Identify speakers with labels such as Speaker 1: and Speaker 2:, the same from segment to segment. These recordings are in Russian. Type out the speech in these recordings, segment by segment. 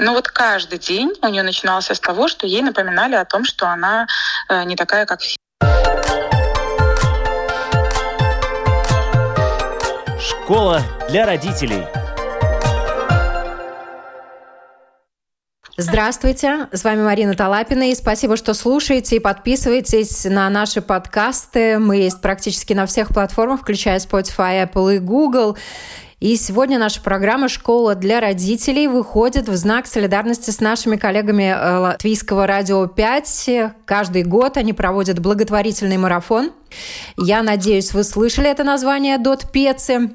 Speaker 1: Ну вот каждый день у нее начинался с того, что ей напоминали о том, что она э, не такая, как все.
Speaker 2: Школа для родителей.
Speaker 3: Здравствуйте, с вами Марина Талапина, и спасибо, что слушаете и подписываетесь на наши подкасты. Мы есть практически на всех платформах, включая Spotify, Apple и Google. И сегодня наша программа «Школа для родителей» выходит в знак солидарности с нашими коллегами э, Латвийского радио 5. Каждый год они проводят благотворительный марафон – я надеюсь, вы слышали это название «Дот Пецы».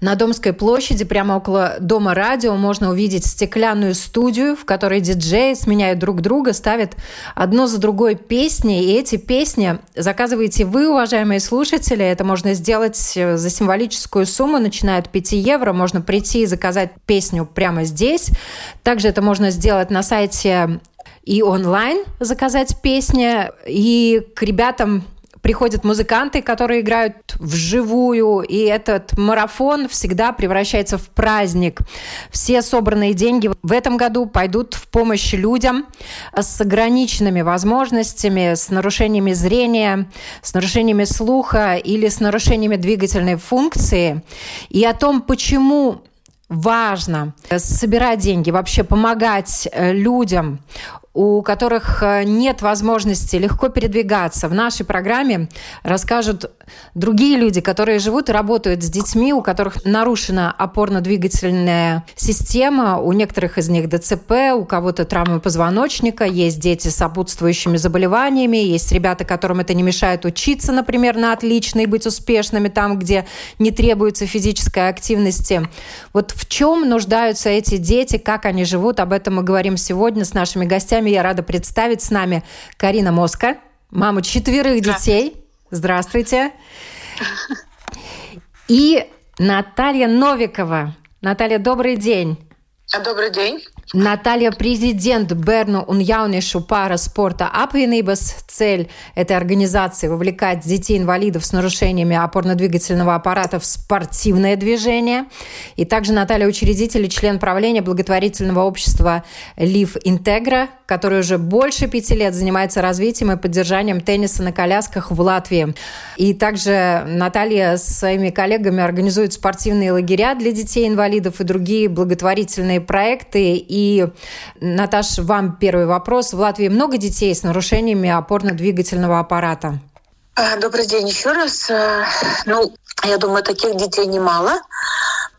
Speaker 3: На Домской площади, прямо около Дома радио, можно увидеть стеклянную студию, в которой диджеи сменяют друг друга, ставят одно за другой песни. И эти песни заказываете вы, уважаемые слушатели. Это можно сделать э, за символическую сумму, начиная от 5 евро. Можно прийти и заказать песню прямо здесь. Также это можно сделать на сайте и онлайн заказать песни. И к ребятам приходят музыканты, которые играют вживую, и этот марафон всегда превращается в праздник. Все собранные деньги в этом году пойдут в помощь людям с ограниченными возможностями, с нарушениями зрения, с нарушениями слуха или с нарушениями двигательной функции. И о том, почему важно собирать деньги, вообще помогать э, людям у которых э, нет возможности легко передвигаться. В нашей программе расскажут другие люди, которые живут и работают с детьми, у которых нарушена опорно-двигательная система, у некоторых из них ДЦП, у кого-то травмы позвоночника, есть дети с сопутствующими заболеваниями, есть ребята, которым это не мешает учиться, например, на отлично и быть успешными там, где не требуется физической активности. Вот в чем нуждаются эти дети, как они живут, об этом мы говорим сегодня с нашими гостями вами я рада представить с нами Карина Моска, маму четверых детей. Здравствуйте. И Наталья Новикова. Наталья, добрый день.
Speaker 1: Добрый день.
Speaker 3: Наталья президент Берну Уньяунишу пара спорта Апвинибас. Цель этой организации – вовлекать детей-инвалидов с нарушениями опорно-двигательного аппарата в спортивное движение. И также Наталья учредитель и член правления благотворительного общества Лив Интегра, который уже больше пяти лет занимается развитием и поддержанием тенниса на колясках в Латвии. И также Наталья с своими коллегами организует спортивные лагеря для детей-инвалидов и другие благотворительные проекты. Наташ, вам первый вопрос. В Латвии много детей с нарушениями опорно-двигательного аппарата?
Speaker 4: А, добрый день еще раз. Э, ну, я думаю, таких детей немало,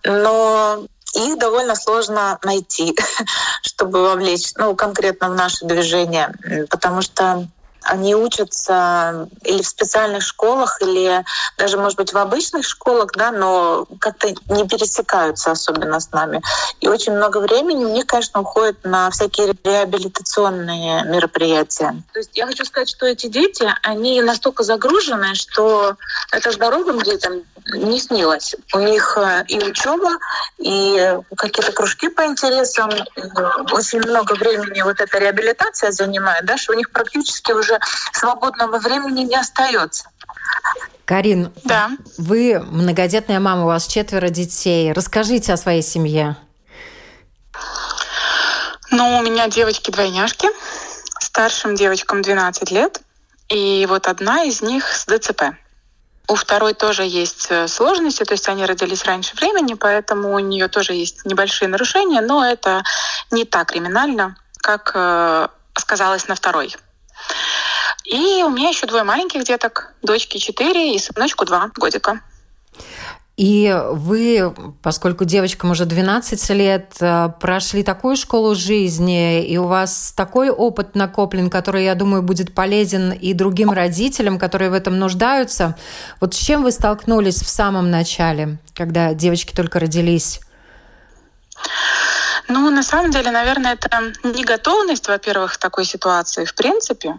Speaker 4: но их довольно сложно найти, чтобы вовлечь, ну, конкретно в наше движение, потому что они учатся или в специальных школах, или даже, может быть, в обычных школах, да, но как-то не пересекаются особенно с нами. И очень много времени у них, конечно, уходит на всякие реабилитационные мероприятия. То есть я хочу сказать, что эти дети, они настолько загружены, что это здоровым детям не снилось. У них э, и учеба, и какие-то кружки по интересам. Очень много времени вот эта реабилитация занимает, да, что у них практически уже свободного времени не остается.
Speaker 3: Карин, да. вы многодетная мама, у вас четверо детей. Расскажите о своей семье.
Speaker 1: Ну, у меня девочки-двойняшки. Старшим девочкам 12 лет. И вот одна из них с ДЦП. У второй тоже есть э, сложности, то есть они родились раньше времени, поэтому у нее тоже есть небольшие нарушения, но это не так криминально, как э, сказалось на второй. И у меня еще двое маленьких деток, дочки 4 и сыночку 2 годика.
Speaker 3: И вы, поскольку девочкам уже 12 лет, э, прошли такую школу жизни, и у вас такой опыт накоплен, который, я думаю, будет полезен и другим родителям, которые в этом нуждаются. Вот с чем вы столкнулись в самом начале, когда девочки только родились?
Speaker 1: Ну, на самом деле, наверное, это не готовность, во-первых, в такой ситуации, в принципе,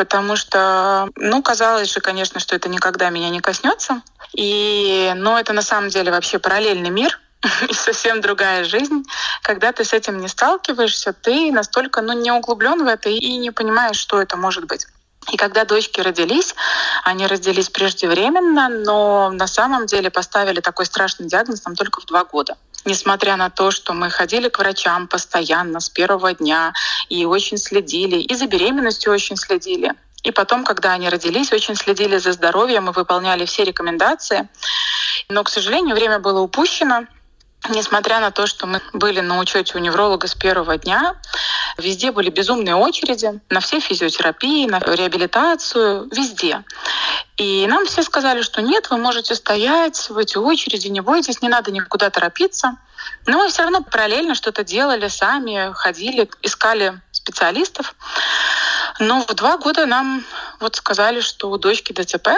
Speaker 1: потому что, ну, казалось же, конечно, что это никогда меня не коснется. И, но это на самом деле вообще параллельный мир, и совсем другая жизнь. Когда ты с этим не сталкиваешься, ты настолько ну, не углублен в это и не понимаешь, что это может быть. И когда дочки родились, они родились преждевременно, но на самом деле поставили такой страшный диагноз нам только в два года. Несмотря на то, что мы ходили к врачам постоянно с первого дня и очень следили, и за беременностью очень следили. И потом, когда они родились, очень следили за здоровьем и выполняли все рекомендации. Но, к сожалению, время было упущено. Несмотря на то, что мы были на учете у невролога с первого дня, везде были безумные очереди на все физиотерапии, на реабилитацию, везде. И нам все сказали, что нет, вы можете стоять в эти очереди, не бойтесь, не надо никуда торопиться. Но мы все равно параллельно что-то делали сами, ходили, искали специалистов. Но в два года нам вот сказали, что у дочки ДЦП.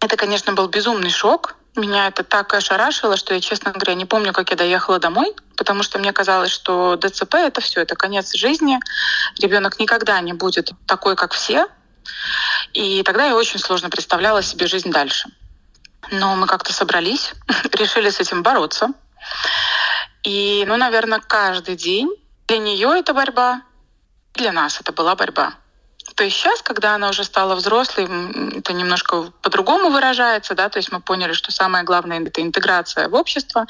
Speaker 1: Это, конечно, был безумный шок. Меня это так ошарашило, что я, честно говоря, не помню, как я доехала домой, потому что мне казалось, что ДЦП это все, это конец жизни. Ребенок никогда не будет такой, как все. И тогда я очень сложно представляла себе жизнь дальше. Но мы как-то собрались, решили с этим бороться. И, ну, наверное, каждый день для нее это борьба, для нас это была борьба. То есть сейчас, когда она уже стала взрослой, это немножко по-другому выражается, да, то есть мы поняли, что самое главное — это интеграция в общество.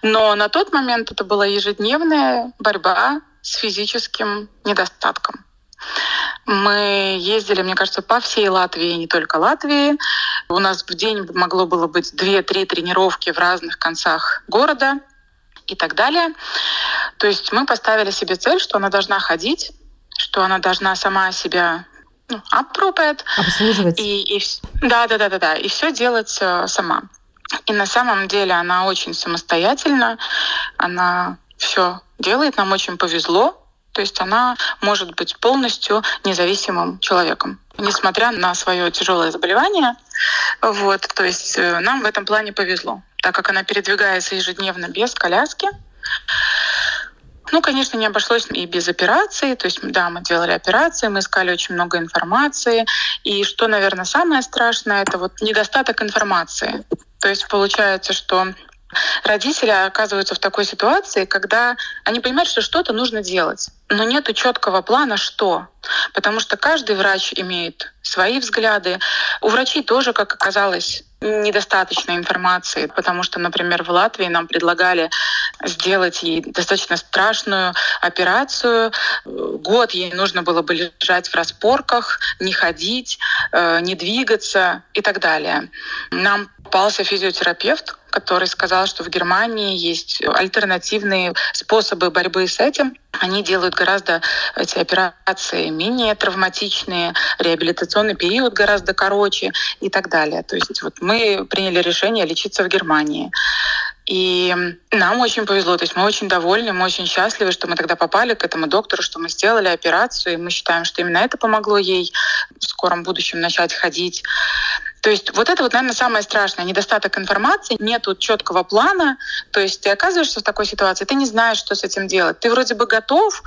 Speaker 1: Но на тот момент это была ежедневная борьба с физическим недостатком. Мы ездили, мне кажется, по всей Латвии, не только Латвии. У нас в день могло было быть 2-3 тренировки в разных концах города и так далее. То есть мы поставили себе цель, что она должна ходить что она должна сама себя ну.
Speaker 3: Обслуживать.
Speaker 1: И, и, да, да, да, да, да. И все делать э, сама. И на самом деле она очень самостоятельна, она все делает, нам очень повезло. То есть она может быть полностью независимым человеком, несмотря на свое тяжелое заболевание. Вот, то есть э, нам в этом плане повезло, так как она передвигается ежедневно без коляски. Ну, конечно, не обошлось и без операции. То есть, да, мы делали операции, мы искали очень много информации. И что, наверное, самое страшное, это вот недостаток информации. То есть получается, что родители оказываются в такой ситуации, когда они понимают, что что-то нужно делать, но нет четкого плана, что. Потому что каждый врач имеет свои взгляды. У врачей тоже, как оказалось, недостаточно информации, потому что, например, в Латвии нам предлагали сделать ей достаточно страшную операцию. Год ей нужно было бы лежать в распорках, не ходить, э, не двигаться и так далее. Нам попался физиотерапевт, который сказал, что в Германии есть альтернативные способы борьбы с этим. Они делают гораздо эти операции менее травматичные, реабилитационный период гораздо короче и так далее. То есть вот мы приняли решение лечиться в Германии. И нам очень повезло, то есть мы очень довольны, мы очень счастливы, что мы тогда попали к этому доктору, что мы сделали операцию, и мы считаем, что именно это помогло ей в скором будущем начать ходить. То есть вот это вот, наверное, самое страшное. Недостаток информации, нету четкого плана. То есть ты оказываешься в такой ситуации, ты не знаешь, что с этим делать. Ты вроде бы готов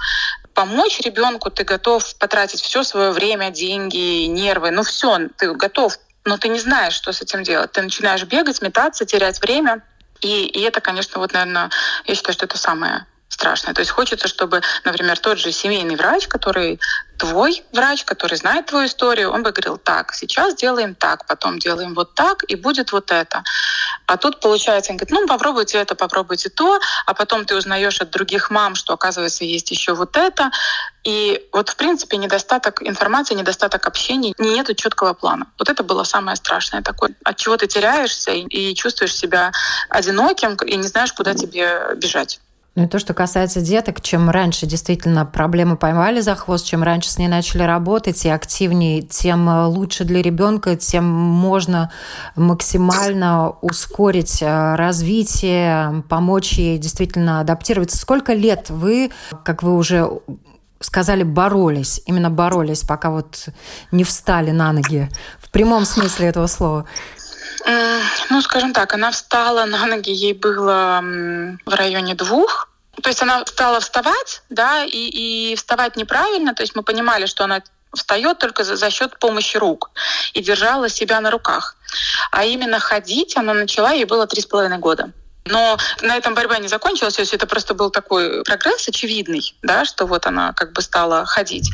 Speaker 1: помочь ребенку, ты готов потратить все свое время, деньги, нервы, ну все, ты готов, но ты не знаешь, что с этим делать. Ты начинаешь бегать, метаться, терять время. И, и это, конечно, вот, наверное, я считаю, что это самое страшное. То есть хочется, чтобы, например, тот же семейный врач, который твой врач, который знает твою историю, он бы говорил, так, сейчас делаем так, потом делаем вот так, и будет вот это. А тут получается, он говорит, ну, попробуйте это, попробуйте то, а потом ты узнаешь от других мам, что, оказывается, есть еще вот это. И вот, в принципе, недостаток информации, недостаток общения, нету четкого плана. Вот это было самое страшное такое. От чего ты теряешься и, и чувствуешь себя одиноким, и не знаешь, куда тебе бежать.
Speaker 3: Ну и то, что касается деток, чем раньше действительно проблемы поймали за хвост, чем раньше с ней начали работать и активнее, тем э, лучше для ребенка, тем можно максимально ускорить э, развитие, помочь ей действительно адаптироваться. Сколько лет вы, как вы уже сказали, боролись, именно боролись, пока вот не встали на ноги в прямом смысле этого слова?
Speaker 1: Ну, скажем так, она встала на ноги, ей было в районе двух. То есть она стала вставать, да, и, и вставать неправильно. То есть мы понимали, что она встает только за, за счет помощи рук и держала себя на руках. А именно ходить она начала, ей было три с половиной года. Но на этом борьба не закончилась, то есть это просто был такой прогресс очевидный, да, что вот она как бы стала ходить.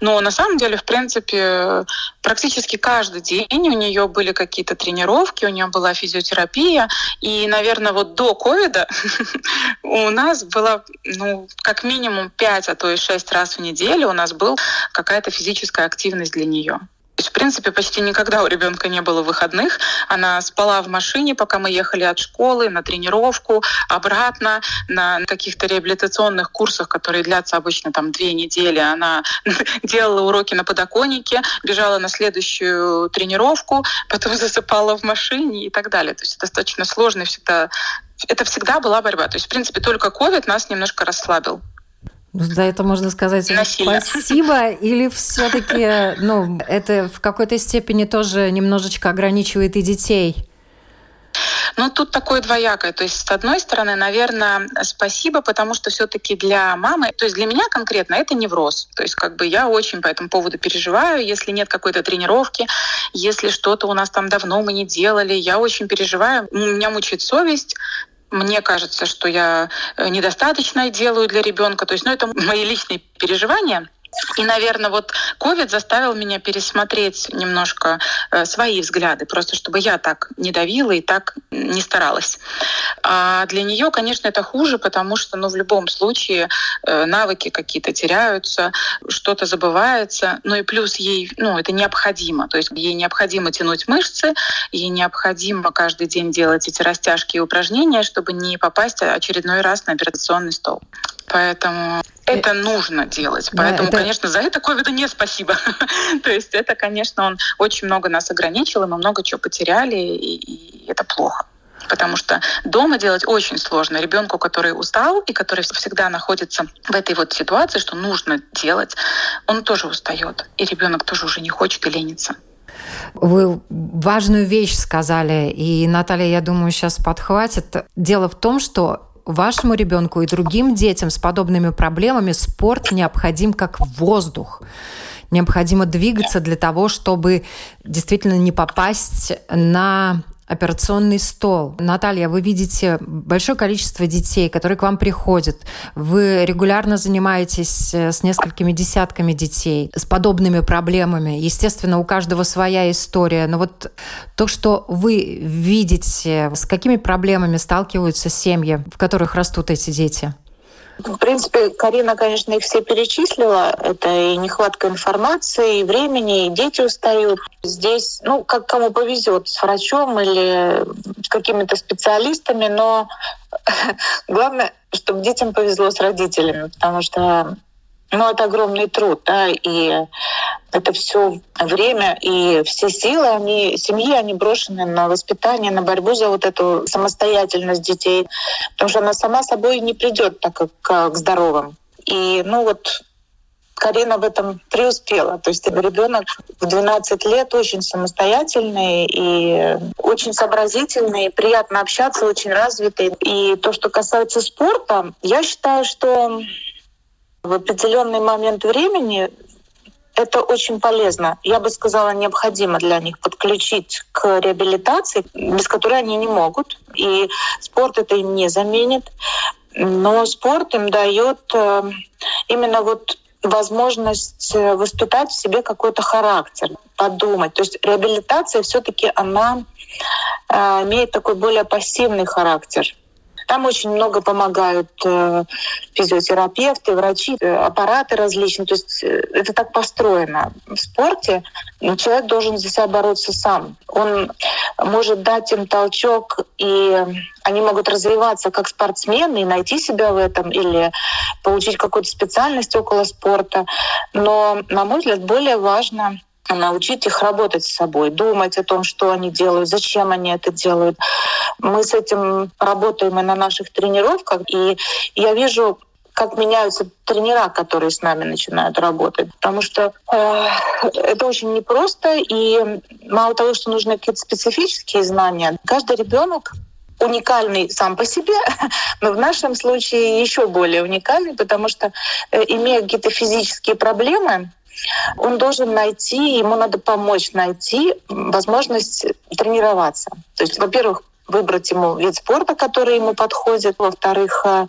Speaker 1: Но на самом деле, в принципе, практически каждый день у нее были какие-то тренировки, у нее была физиотерапия, и, наверное, вот до ковида у нас было, ну, как минимум 5, а то и 6 раз в неделю у нас был какая-то физическая активность для нее есть, в принципе, почти никогда у ребенка не было выходных. Она спала в машине, пока мы ехали от школы на тренировку, обратно на каких-то реабилитационных курсах, которые длятся обычно там две недели. Она делала уроки на подоконнике, бежала на следующую тренировку, потом засыпала в машине и так далее. То есть достаточно сложно всегда это всегда была борьба. То есть, в принципе, только COVID нас немножко расслабил.
Speaker 3: За это можно сказать Насильно. спасибо, или все-таки, ну, это в какой-то степени тоже немножечко ограничивает и детей?
Speaker 1: Ну, тут такое двоякое. То есть, с одной стороны, наверное, спасибо, потому что все-таки для мамы, то есть для меня конкретно это невроз. То есть, как бы я очень по этому поводу переживаю, если нет какой-то тренировки, если что-то у нас там давно мы не делали, я очень переживаю. У меня мучает совесть, мне кажется, что я э, недостаточно делаю для ребенка. То есть, ну, это мои личные переживания. И, наверное, вот COVID заставил меня пересмотреть немножко э, свои взгляды, просто чтобы я так не давила и так не старалась. А для нее, конечно, это хуже, потому что, ну, в любом случае э, навыки какие-то теряются, что-то забывается, ну и плюс ей, ну, это необходимо, то есть ей необходимо тянуть мышцы, ей необходимо каждый день делать эти растяжки и упражнения, чтобы не попасть очередной раз на операционный стол. Поэтому это нужно делать. Поэтому, это... конечно, за это ковида не спасибо. То есть это, конечно, он очень много нас ограничил, и мы много чего потеряли, и, и это плохо. Потому что дома делать очень сложно. Ребенку, который устал и который всегда находится в этой вот ситуации, что нужно делать, он тоже устает. И ребенок тоже уже не хочет и ленится.
Speaker 3: Вы важную вещь сказали, и Наталья, я думаю, сейчас подхватит. Дело в том, что вашему ребенку и другим детям с подобными проблемами спорт необходим как воздух. Необходимо двигаться для того, чтобы действительно не попасть на операционный стол. Наталья, вы видите большое количество детей, которые к вам приходят. Вы регулярно занимаетесь э, с несколькими десятками детей с подобными проблемами. Естественно, у каждого своя история. Но вот то, что вы видите, с какими проблемами сталкиваются семьи, в которых растут эти дети?
Speaker 4: В принципе, Карина, конечно, их все перечислила. Это и нехватка информации, и времени, и дети устают. Здесь, ну, как кому повезет, с врачом или с какими-то специалистами, но главное, чтобы детям повезло с родителями, потому что ну, это огромный труд, да, и это все время и все силы, они, семьи, они брошены на воспитание, на борьбу за вот эту самостоятельность детей, потому что она сама собой не придет так как к здоровым. И, ну вот, Карина в этом преуспела. То есть ребенок в 12 лет очень самостоятельный и очень сообразительный, приятно общаться, очень развитый. И то, что касается спорта, я считаю, что в определенный момент времени это очень полезно. Я бы сказала, необходимо для них подключить к реабилитации, без которой они не могут. И спорт это им не заменит. Но спорт им дает э, именно вот возможность э, воспитать в себе какой-то характер, подумать. То есть реабилитация все-таки она э, имеет такой более пассивный характер. Там очень много помогают э, физиотерапевты, врачи, э, аппараты различные. То есть э, это так построено. В спорте человек должен за себя бороться сам. Он может дать им толчок, и они могут развиваться как спортсмены и найти себя в этом, или получить какую-то специальность около спорта. Но, на мой взгляд, более важно научить их работать с собой, думать о том, что они делают, зачем они это делают. Мы с этим работаем и на наших тренировках, и я вижу как меняются тренера, которые с нами начинают работать. Потому что э, это очень непросто, и мало того, что нужны какие-то специфические знания, каждый ребенок уникальный сам по себе, но в нашем случае еще более уникальный, потому что э, имея какие-то физические проблемы, он должен найти, ему надо помочь найти возможность тренироваться. То есть, во-первых, выбрать ему вид спорта, который ему подходит. Во-вторых, э,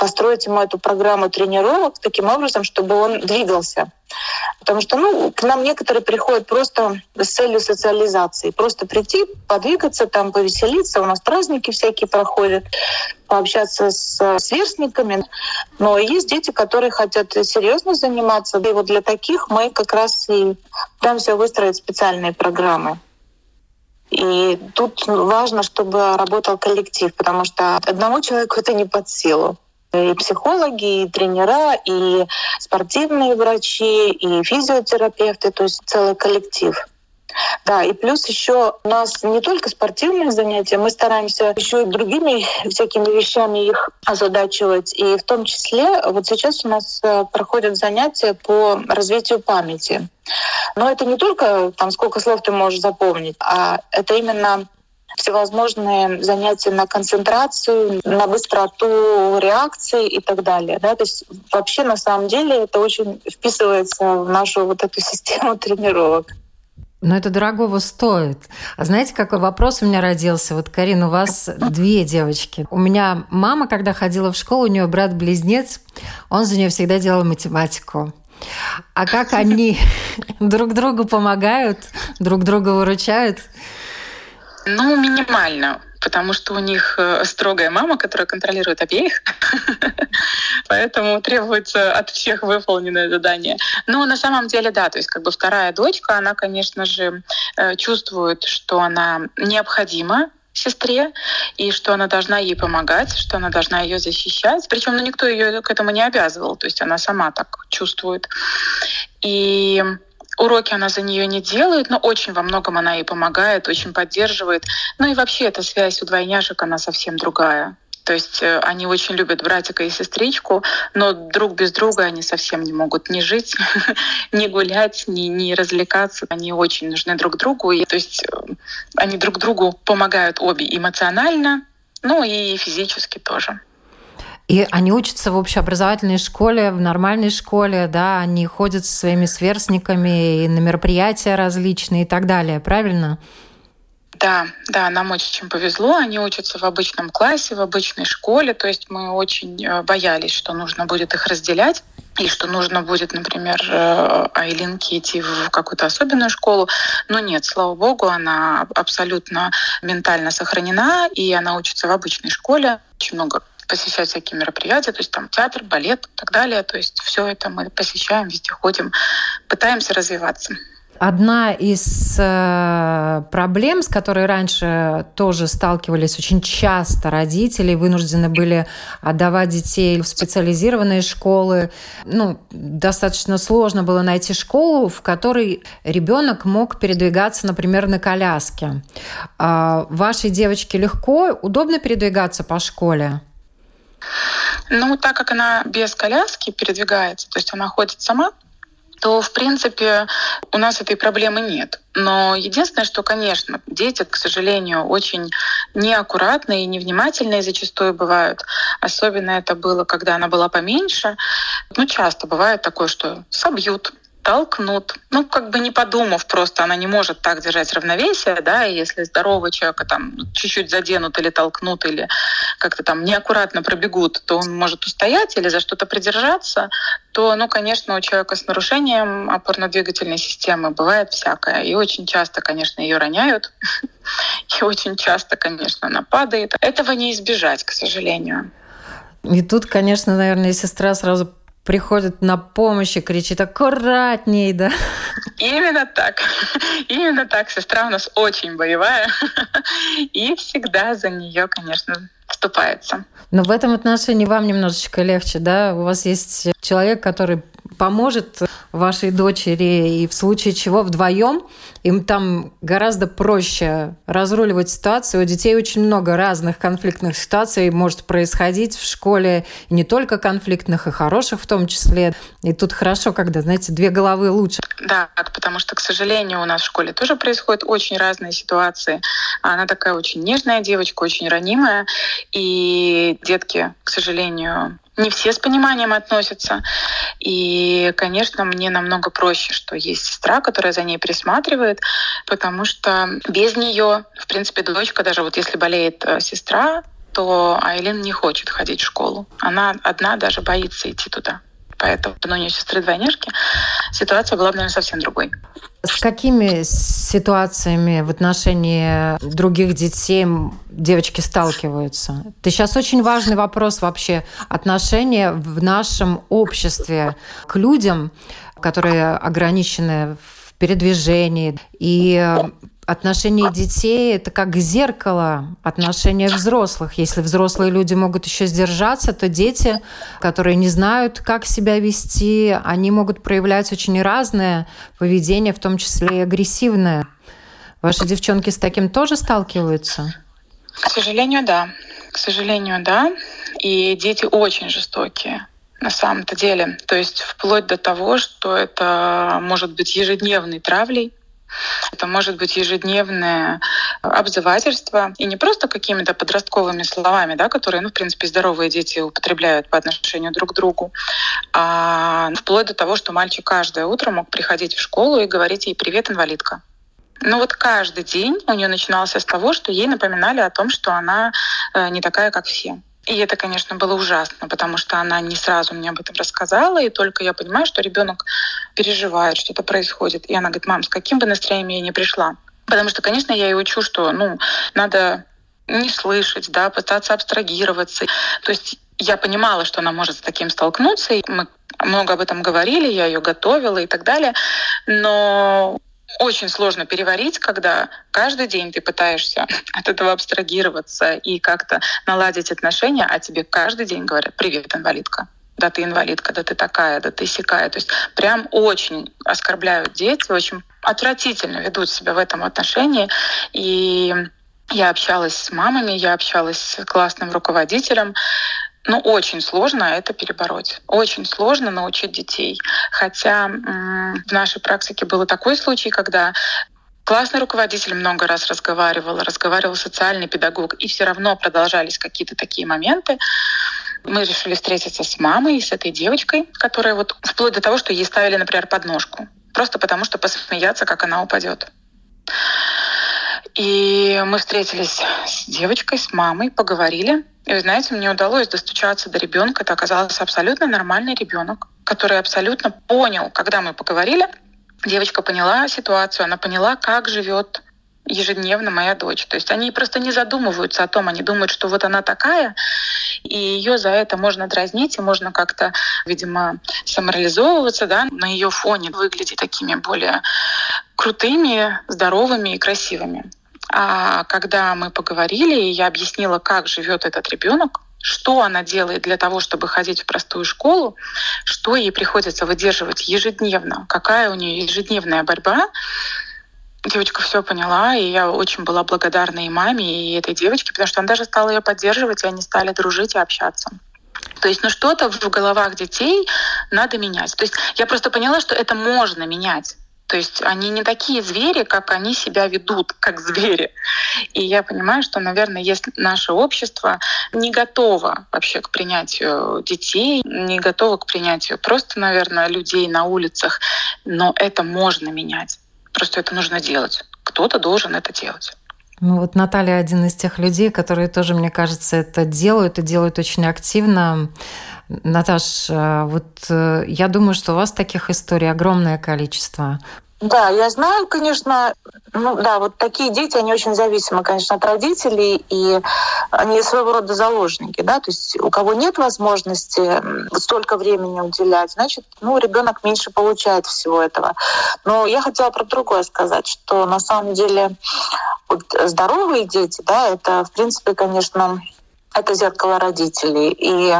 Speaker 4: построить ему эту программу тренировок таким образом, чтобы он двигался. Потому что ну, к нам некоторые приходят просто с целью социализации. Просто прийти, подвигаться, там повеселиться. У нас праздники всякие проходят, пообщаться с сверстниками. Но есть дети, которые хотят серьезно заниматься. И вот для таких мы как раз и пытаемся выстроить специальные программы. И тут важно, чтобы работал коллектив, потому что одному человеку это не под силу и психологи, и тренера, и спортивные врачи, и физиотерапевты, то есть целый коллектив. Да, и плюс еще у нас не только спортивные занятия, мы стараемся еще и другими всякими вещами их озадачивать. И в том числе вот сейчас у нас э, проходят занятия по развитию памяти. Но это не только там сколько слов ты можешь запомнить, а это именно всевозможные занятия на концентрацию, на быстроту реакции и так далее. Да? То есть вообще на самом деле это очень вписывается в нашу вот эту систему тренировок.
Speaker 3: Но это дорогого стоит. А знаете, какой вопрос у меня родился? Вот, Карина, у вас две девочки. У меня мама, когда ходила в школу, у нее брат-близнец, он за нее всегда делал математику. А как они друг другу помогают, друг друга выручают?
Speaker 1: Ну, минимально потому что у них э, строгая мама, которая контролирует обеих, поэтому требуется от всех выполненное задание. Но на самом деле, да, то есть как бы вторая дочка, она, конечно же, э, чувствует, что она необходима сестре, и что она должна ей помогать, что она должна ее защищать. Причем ну, никто ее к этому не обязывал, то есть она сама так чувствует. И Уроки она за нее не делает, но очень во многом она ей помогает, очень поддерживает. Ну и вообще эта связь у двойняшек, она совсем другая. То есть э, они очень любят братика и сестричку, но друг без друга они совсем не могут ни жить, ни гулять, ни, ни развлекаться. Они очень нужны друг другу. И, то есть э, они друг другу помогают обе эмоционально, ну и физически тоже.
Speaker 3: И они учатся в общеобразовательной школе, в нормальной школе, да, они ходят со своими сверстниками и на мероприятия различные и так далее, правильно?
Speaker 1: Да, да, нам очень повезло. Они учатся в обычном классе, в обычной школе. То есть мы очень э, боялись, что нужно будет их разделять и что нужно будет, например, э, Айлинке идти в какую-то особенную школу. Но нет, слава богу, она абсолютно ментально сохранена, и она учится в обычной школе. Очень много посещать всякие мероприятия, то есть там театр, балет и так далее. То есть все это мы посещаем, везде ходим, пытаемся развиваться.
Speaker 3: Одна из э, проблем, с которой раньше тоже сталкивались очень часто родители, вынуждены были отдавать детей в специализированные школы. Ну, достаточно сложно было найти школу, в которой ребенок мог передвигаться, например, на коляске. А вашей девочке легко, удобно передвигаться по школе?
Speaker 1: Ну, так как она без коляски передвигается, то есть она ходит сама, то, в принципе, у нас этой проблемы нет. Но единственное, что, конечно, дети, к сожалению, очень неаккуратные и невнимательные зачастую бывают. Особенно это было, когда она была поменьше. Ну, часто бывает такое, что собьют, толкнут. Ну, как бы не подумав, просто она не может так держать равновесие, да, и если здорового человека там чуть-чуть заденут или толкнут, или как-то там неаккуратно пробегут, то он может устоять или за что-то придержаться, то, ну, конечно, у человека с нарушением опорно-двигательной системы бывает всякое. И очень часто, конечно, ее роняют, и очень часто, конечно, она падает. Этого не избежать, к сожалению.
Speaker 3: И тут, конечно, наверное, сестра сразу приходит на помощь и кричит «аккуратней», да?
Speaker 1: Именно так. Именно так. Сестра у нас очень боевая. И всегда за нее, конечно, вступается.
Speaker 3: Но в этом отношении вам немножечко легче, да? У вас есть человек, который поможет вашей дочери, и в случае чего вдвоем им там гораздо проще разруливать ситуацию. У детей очень много разных конфликтных ситуаций может происходить в школе, и не только конфликтных, и хороших в том числе. И тут хорошо, когда, знаете, две головы лучше.
Speaker 1: Да, потому что, к сожалению, у нас в школе тоже происходят очень разные ситуации. Она такая очень нежная девочка, очень ранимая, и детки, к сожалению, не все с пониманием относятся. И, конечно, мне намного проще, что есть сестра, которая за ней присматривает, потому что без нее, в принципе, дочка, даже вот если болеет э, сестра, то Айлин не хочет ходить в школу. Она одна даже боится идти туда. Поэтому ну, у нее сестры двойняшки. Ситуация была, наверное, совсем другой.
Speaker 3: С какими ситуациями в отношении других детей девочки сталкиваются? Это сейчас очень важный вопрос вообще отношения в нашем обществе к людям, которые ограничены в передвижении. И отношения детей – это как зеркало отношения взрослых. Если взрослые люди могут еще сдержаться, то дети, которые не знают, как себя вести, они могут проявлять очень разное поведение, в том числе и агрессивное. Ваши девчонки с таким тоже сталкиваются?
Speaker 1: К сожалению, да. К сожалению, да. И дети очень жестокие на самом-то деле. То есть вплоть до того, что это может быть ежедневной травлей, это может быть ежедневное обзывательство, и не просто какими-то подростковыми словами, да, которые, ну, в принципе, здоровые дети употребляют по отношению друг к другу, а вплоть до того, что мальчик каждое утро мог приходить в школу и говорить ей «Привет, инвалидка». Но вот каждый день у нее начинался с того, что ей напоминали о том, что она э, не такая, как все. И это, конечно, было ужасно, потому что она не сразу мне об этом рассказала, и только я понимаю, что ребенок переживает, что-то происходит. И она говорит, мам, с каким бы настроением я ни пришла. Потому что, конечно, я и учу, что ну, надо не слышать, да, пытаться абстрагироваться. То есть я понимала, что она может с таким столкнуться, и мы много об этом говорили, я ее готовила и так далее. Но очень сложно переварить, когда каждый день ты пытаешься от этого абстрагироваться и как-то наладить отношения, а тебе каждый день говорят «Привет, инвалидка» да ты инвалидка, да ты такая, да ты сякая. То есть прям очень оскорбляют дети, очень отвратительно ведут себя в этом отношении. И я общалась с мамами, я общалась с классным руководителем, ну, очень сложно это перебороть. Очень сложно научить детей. Хотя в нашей практике был такой случай, когда Классный руководитель много раз разговаривал, разговаривал социальный педагог, и все равно продолжались какие-то такие моменты. Мы решили встретиться с мамой, с этой девочкой, которая вот вплоть до того, что ей ставили, например, подножку. Просто потому, что посмеяться, как она упадет. И мы встретились с девочкой, с мамой, поговорили. И вы знаете, мне удалось достучаться до ребенка. Это оказался абсолютно нормальный ребенок, который абсолютно понял, когда мы поговорили, девочка поняла ситуацию, она поняла, как живет ежедневно моя дочь. То есть они просто не задумываются о том, они думают, что вот она такая, и ее за это можно дразнить, и можно как-то, видимо, самореализовываться, да, на ее фоне выглядеть такими более крутыми, здоровыми и красивыми. А когда мы поговорили, и я объяснила, как живет этот ребенок, что она делает для того, чтобы ходить в простую школу, что ей приходится выдерживать ежедневно, какая у нее ежедневная борьба, девочка все поняла, и я очень была благодарна и маме, и этой девочке, потому что она даже стала ее поддерживать, и они стали дружить и общаться. То есть, ну что-то в головах детей надо менять. То есть я просто поняла, что это можно менять. То есть они не такие звери, как они себя ведут, как звери. И я понимаю, что, наверное, если наше общество не готово вообще к принятию детей, не готово к принятию просто, наверное, людей на улицах, но это можно менять. Просто это нужно делать. Кто-то должен это делать.
Speaker 3: Ну вот Наталья один из тех людей, которые тоже, мне кажется, это делают и делают очень активно. Наташ, э, вот э, я думаю, что у вас таких историй огромное количество.
Speaker 4: Да, я знаю, конечно, ну да, вот такие дети, они очень зависимы, конечно, от родителей, и они своего рода заложники, да, то есть у кого нет возможности столько времени уделять, значит, ну, ребенок меньше получает всего этого. Но я хотела про другое сказать, что на самом деле вот здоровые дети, да, это, в принципе, конечно, это зеркало родителей. И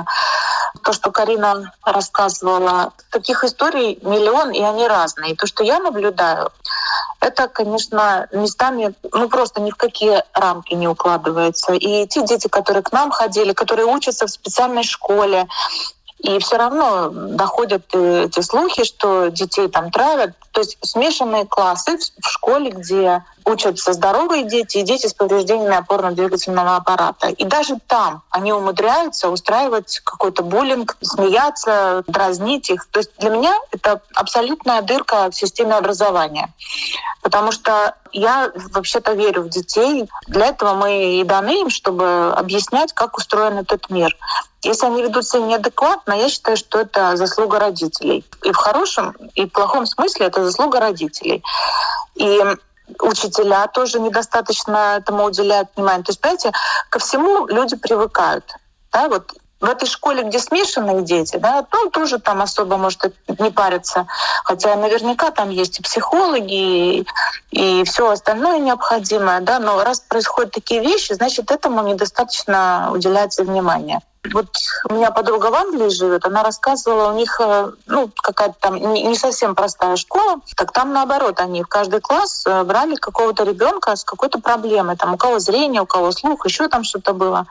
Speaker 4: то, что Карина рассказывала, таких историй миллион, и они разные. И то, что я наблюдаю, это, конечно, местами ну, просто ни в какие рамки не укладывается. И те дети, которые к нам ходили, которые учатся в специальной школе, И все равно доходят э, эти слухи, что детей там травят. То есть смешанные классы в школе, где учатся здоровые дети и дети с повреждениями опорно-двигательного аппарата. И даже там они умудряются устраивать какой-то буллинг, смеяться, дразнить их. То есть для меня это абсолютная дырка в системе образования. Потому что я вообще-то верю в детей. Для этого мы и даны им, чтобы объяснять, как устроен этот мир. Если они ведут себя неадекватно, я считаю, что это заслуга родителей. И в хорошем, и в плохом смысле это заслуга родителей. И учителя тоже недостаточно этому уделяют внимание. То есть, понимаете, ко всему люди привыкают. Да, вот в этой школе, где смешанные дети, да, ну, тоже там особо, может, не париться. Хотя наверняка там есть и психологи, и, и все остальное необходимое, да, но раз происходят такие вещи, значит, этому недостаточно уделяется внимание. Вот у меня подруга в Англии живет, она рассказывала, у них э, ну, какая-то там не совсем простая школа, так там наоборот, они в каждый класс э, брали какого-то ребенка с какой-то проблемой, там у кого зрение, у кого слух, еще там что-то было.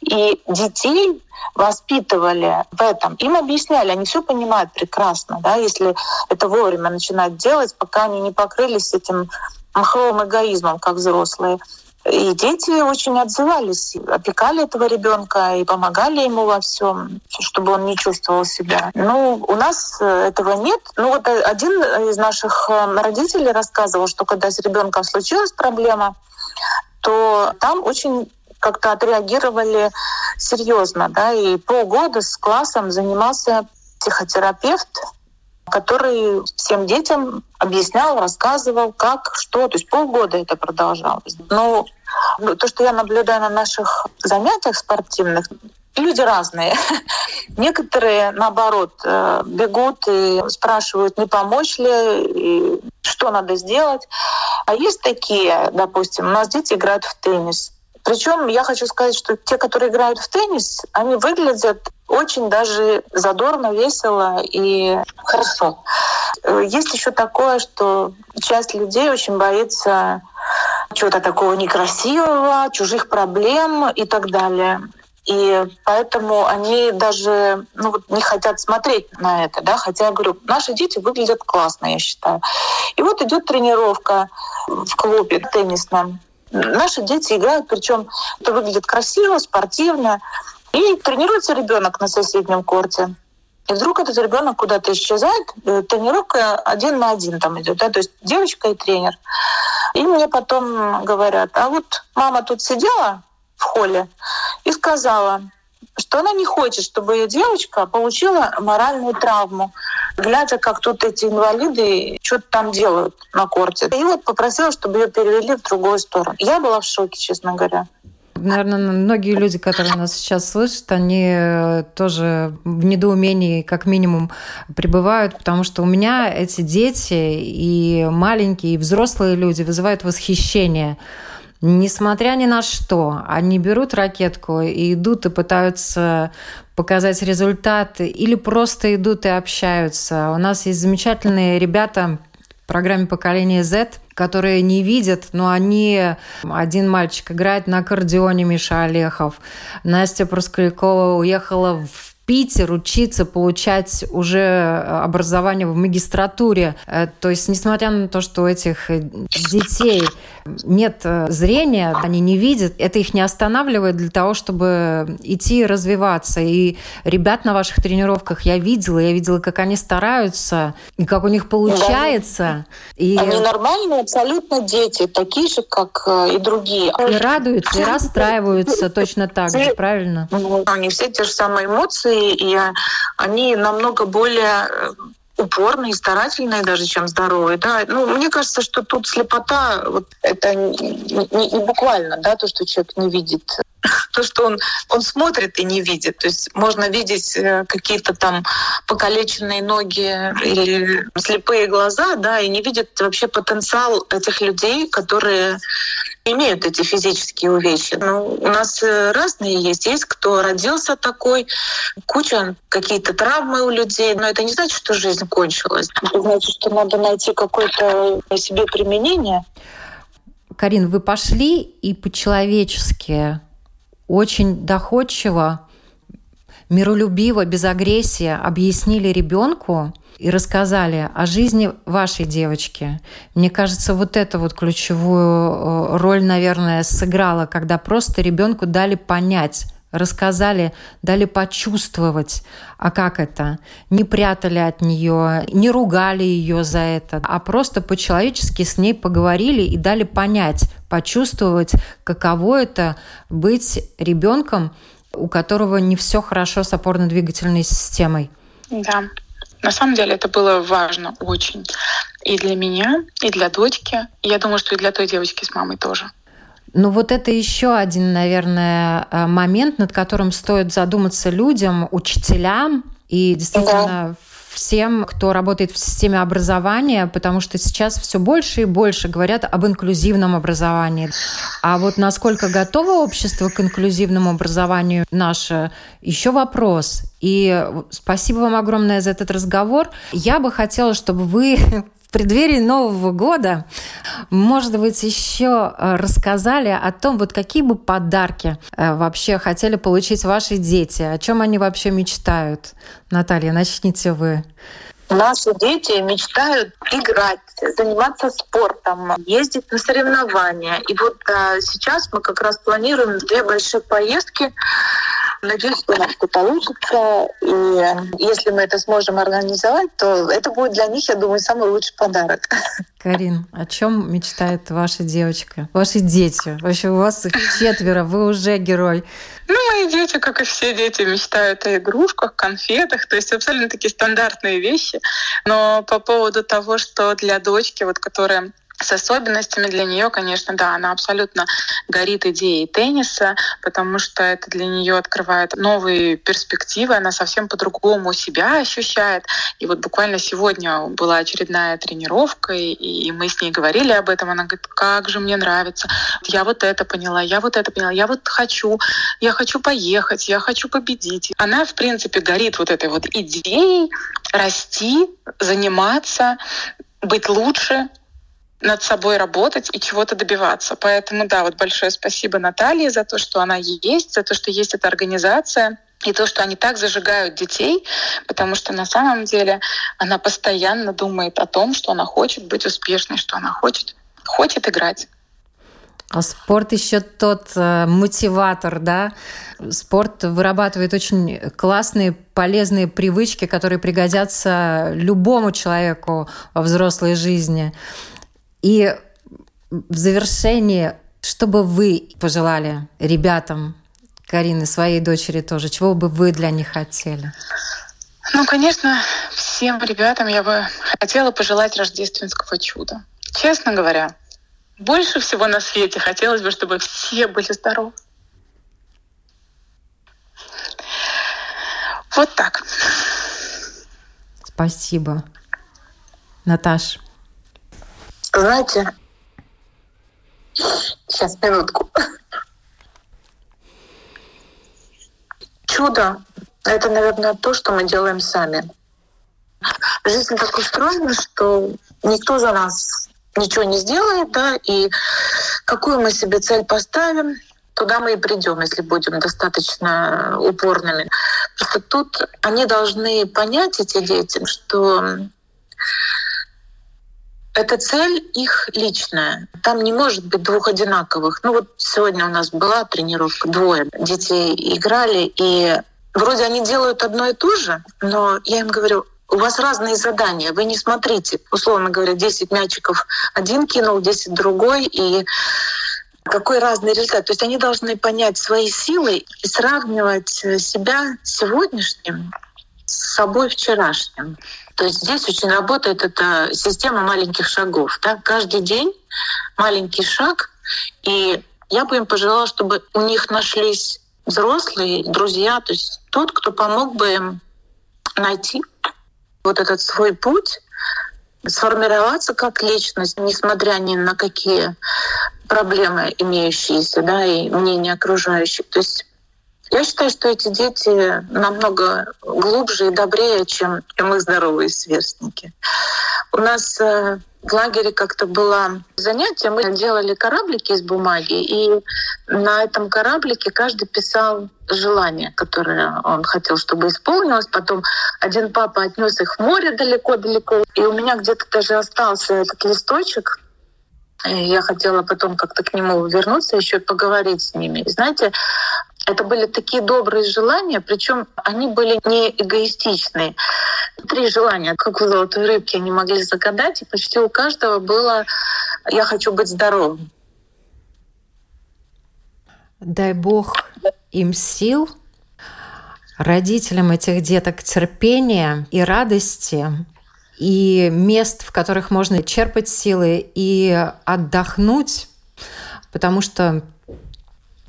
Speaker 4: И детей воспитывали в этом. Им объясняли, они все понимают прекрасно, да, если это вовремя начинать делать, пока они не покрылись этим махровым эгоизмом, как взрослые. И дети очень отзывались, опекали этого ребенка и помогали ему во всем, чтобы он не чувствовал себя. Ну, у нас э, этого нет. Ну, вот один из наших э, родителей рассказывал, что когда с ребенком случилась проблема, то там очень как-то отреагировали серьезно, да, и полгода с классом занимался психотерапевт, который всем детям объяснял, рассказывал, как, что. То есть полгода это продолжалось. Но то, что я наблюдаю на наших занятиях спортивных, люди разные. Некоторые, наоборот, э, бегут и спрашивают, не помочь ли, и что надо сделать. А есть такие, допустим, у нас дети играют в теннис. Причем я хочу сказать, что те, которые играют в теннис, они выглядят очень даже задорно, весело и хорошо. Э, есть еще такое, что часть людей очень боится чего-то такого некрасивого, чужих проблем и так далее. И поэтому они даже ну, не хотят смотреть на это, да, хотя я говорю, наши дети выглядят классно, я считаю. И вот идет тренировка в клубе теннисном. Наши дети играют, причем это выглядит красиво, спортивно. И тренируется ребенок на соседнем корте. И вдруг этот ребенок куда-то исчезает, тренировка один на один там идет, да, то есть девочка и тренер. И мне потом говорят, а вот мама тут сидела в холле и сказала, что она не хочет, чтобы ее девочка получила моральную травму, глядя, как тут эти инвалиды что-то там делают на корте. И вот попросила, чтобы ее перевели в другую сторону. Я была в шоке, честно говоря.
Speaker 3: Наверное, многие люди, которые нас сейчас слышат, они э, тоже в недоумении, как минимум, пребывают, потому что у меня эти дети и маленькие, и взрослые люди вызывают восхищение. Несмотря ни на что, они берут ракетку и идут и пытаются показать результаты, или просто идут и общаются. У нас есть замечательные ребята в программе «Поколение Z», которые не видят, но они... Один мальчик играет на аккордеоне Миша Олехов. Настя Проскалякова уехала в Питер учиться, получать уже образование в магистратуре. Э, то есть, несмотря на то, что у этих детей нет зрения, они не видят, это их не останавливает для того, чтобы идти и развиваться. И ребят на ваших тренировках я видела, я видела, как они стараются, и как у них получается.
Speaker 4: Да. И... Они нормальные абсолютно дети, такие же, как и другие.
Speaker 3: И радуются, и расстраиваются точно так же, правильно?
Speaker 4: Они все те же самые эмоции, и они намного более э, упорные, старательные даже, чем здоровые. Да? Ну, мне кажется, что тут слепота, вот это не, не, не буквально, да, то, что человек не видит то, что он, он смотрит и не видит. То есть можно видеть э, какие-то там покалеченные ноги или слепые глаза, да, и не видит вообще потенциал этих людей, которые имеют эти физические увечья. Ну, у нас э, разные есть. Есть кто родился такой, куча какие-то травмы у людей, но это не значит, что жизнь кончилась. Это значит, что надо найти какое-то себе применение.
Speaker 3: Карин, вы пошли и по-человечески очень доходчиво миролюбиво, без агрессии объяснили ребенку и рассказали о жизни вашей девочки. Мне кажется, вот это вот ключевую э, роль, наверное, сыграла, когда просто ребенку дали понять, рассказали, дали почувствовать, а как это, не прятали от нее, не ругали ее за это, а просто по-человечески с ней поговорили и дали понять, почувствовать, каково это быть ребенком, у которого не все хорошо с опорно-двигательной системой.
Speaker 1: Да, на самом деле это было важно очень. И для меня, и для дочки. Я думаю, что и для той девочки с мамой тоже.
Speaker 3: Ну вот это еще один, наверное, э, момент, над которым стоит задуматься людям, учителям и действительно да. всем, кто работает в системе образования, потому что сейчас все больше и больше говорят об инклюзивном образовании. А вот насколько готово общество к инклюзивному образованию наше, еще вопрос. И спасибо вам огромное за этот разговор. Я бы хотела, чтобы вы преддверии Нового года, может быть, еще э, рассказали о том, вот какие бы подарки э, вообще хотели получить ваши дети, о чем они вообще мечтают. Наталья, начните вы.
Speaker 4: Наши дети мечтают играть, заниматься спортом, ездить на соревнования. И вот а, сейчас мы как раз планируем две большие поездки Надеюсь, что у нас это получится. И если мы это сможем организовать, то это будет для них, я думаю, самый лучший подарок.
Speaker 3: Карин, о чем мечтает ваша девочка? Ваши дети? Вообще, у вас их четверо, вы уже герой.
Speaker 1: Ну, мои дети, как и все дети, мечтают о игрушках, конфетах, то есть абсолютно такие стандартные вещи. Но по поводу того, что для дочки, вот которая с особенностями для нее, конечно, да, она абсолютно горит идеей тенниса, потому что это для нее открывает новые перспективы, она совсем по-другому себя ощущает. И вот буквально сегодня была очередная тренировка, и мы с ней говорили об этом, она говорит, как же мне нравится, я вот это поняла, я вот это поняла, я вот хочу, я хочу поехать, я хочу победить. Она, в принципе, горит вот этой вот идеей расти, заниматься, быть лучше, над собой работать и чего-то добиваться. Поэтому, да, вот большое спасибо Наталье за то, что она есть, за то, что есть эта организация, и то, что они так зажигают детей, потому что на самом деле она постоянно думает о том, что она хочет быть успешной, что она хочет, хочет играть.
Speaker 3: А спорт еще тот э, мотиватор, да? Спорт вырабатывает очень классные, полезные привычки, которые пригодятся любому человеку во взрослой жизни. И в завершении, что бы вы пожелали ребятам, Карины, своей дочери тоже, чего бы вы для них хотели?
Speaker 1: Ну, конечно, всем ребятам я бы хотела пожелать рождественского чуда. Честно говоря, больше всего на свете хотелось бы, чтобы все были здоровы. Вот так.
Speaker 3: Спасибо. Наташ.
Speaker 4: Знаете, сейчас минутку. Чудо — это, наверное, то, что мы делаем сами. Жизнь так устроена, что никто за нас ничего не сделает, да, и какую мы себе цель поставим, туда мы и придем, если будем достаточно упорными. Просто тут они должны понять, эти дети, что эта цель их личная. Там не может быть двух одинаковых. Ну вот сегодня у нас была тренировка, двое детей играли, и вроде они делают одно и то же, но я им говорю, у вас разные задания, вы не смотрите. Условно говоря, 10 мячиков один кинул, 10 другой, и какой разный результат. То есть они должны понять свои силы и сравнивать себя сегодняшним с собой вчерашним. То есть здесь очень работает эта система маленьких шагов. Да? Каждый день маленький шаг. И я бы им пожелала, чтобы у них нашлись взрослые, друзья, то есть тот, кто помог бы им найти вот этот свой путь, сформироваться как личность, несмотря ни на какие проблемы имеющиеся, да, и мнения окружающих. То есть я считаю, что эти дети намного глубже и добрее, чем, чем их здоровые сверстники. У нас э, в лагере как-то было занятие, мы делали кораблики из бумаги, и на этом кораблике каждый писал желание, которое он хотел, чтобы исполнилось. Потом один папа отнес их в море далеко-далеко, и у меня где-то даже остался этот листочек, я хотела потом как-то к нему вернуться, еще поговорить с ними. И знаете, это были такие добрые желания, причем они были не эгоистичные. Три желания, как у золотой рыбки, они могли загадать, и почти у каждого было «я хочу быть здоровым».
Speaker 3: Дай Бог им сил, родителям этих деток терпения и радости, и мест, в которых можно черпать силы и отдохнуть, потому что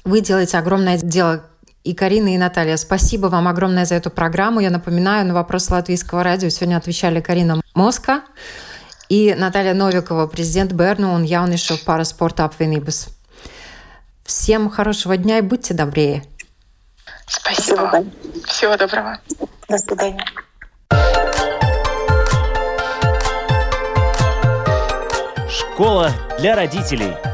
Speaker 3: вы делаете огромное дело. И Карина, и Наталья, спасибо вам огромное за эту программу. Я напоминаю, на вопрос Латвийского радио сегодня отвечали Карина Моска и Наталья Новикова, президент Берну, он явнейшего пара спорта Апвенибус. Всем хорошего дня и будьте добрее.
Speaker 1: Спасибо. Спасибо. Всего доброго.
Speaker 4: До свидания.
Speaker 2: Школа для родителей.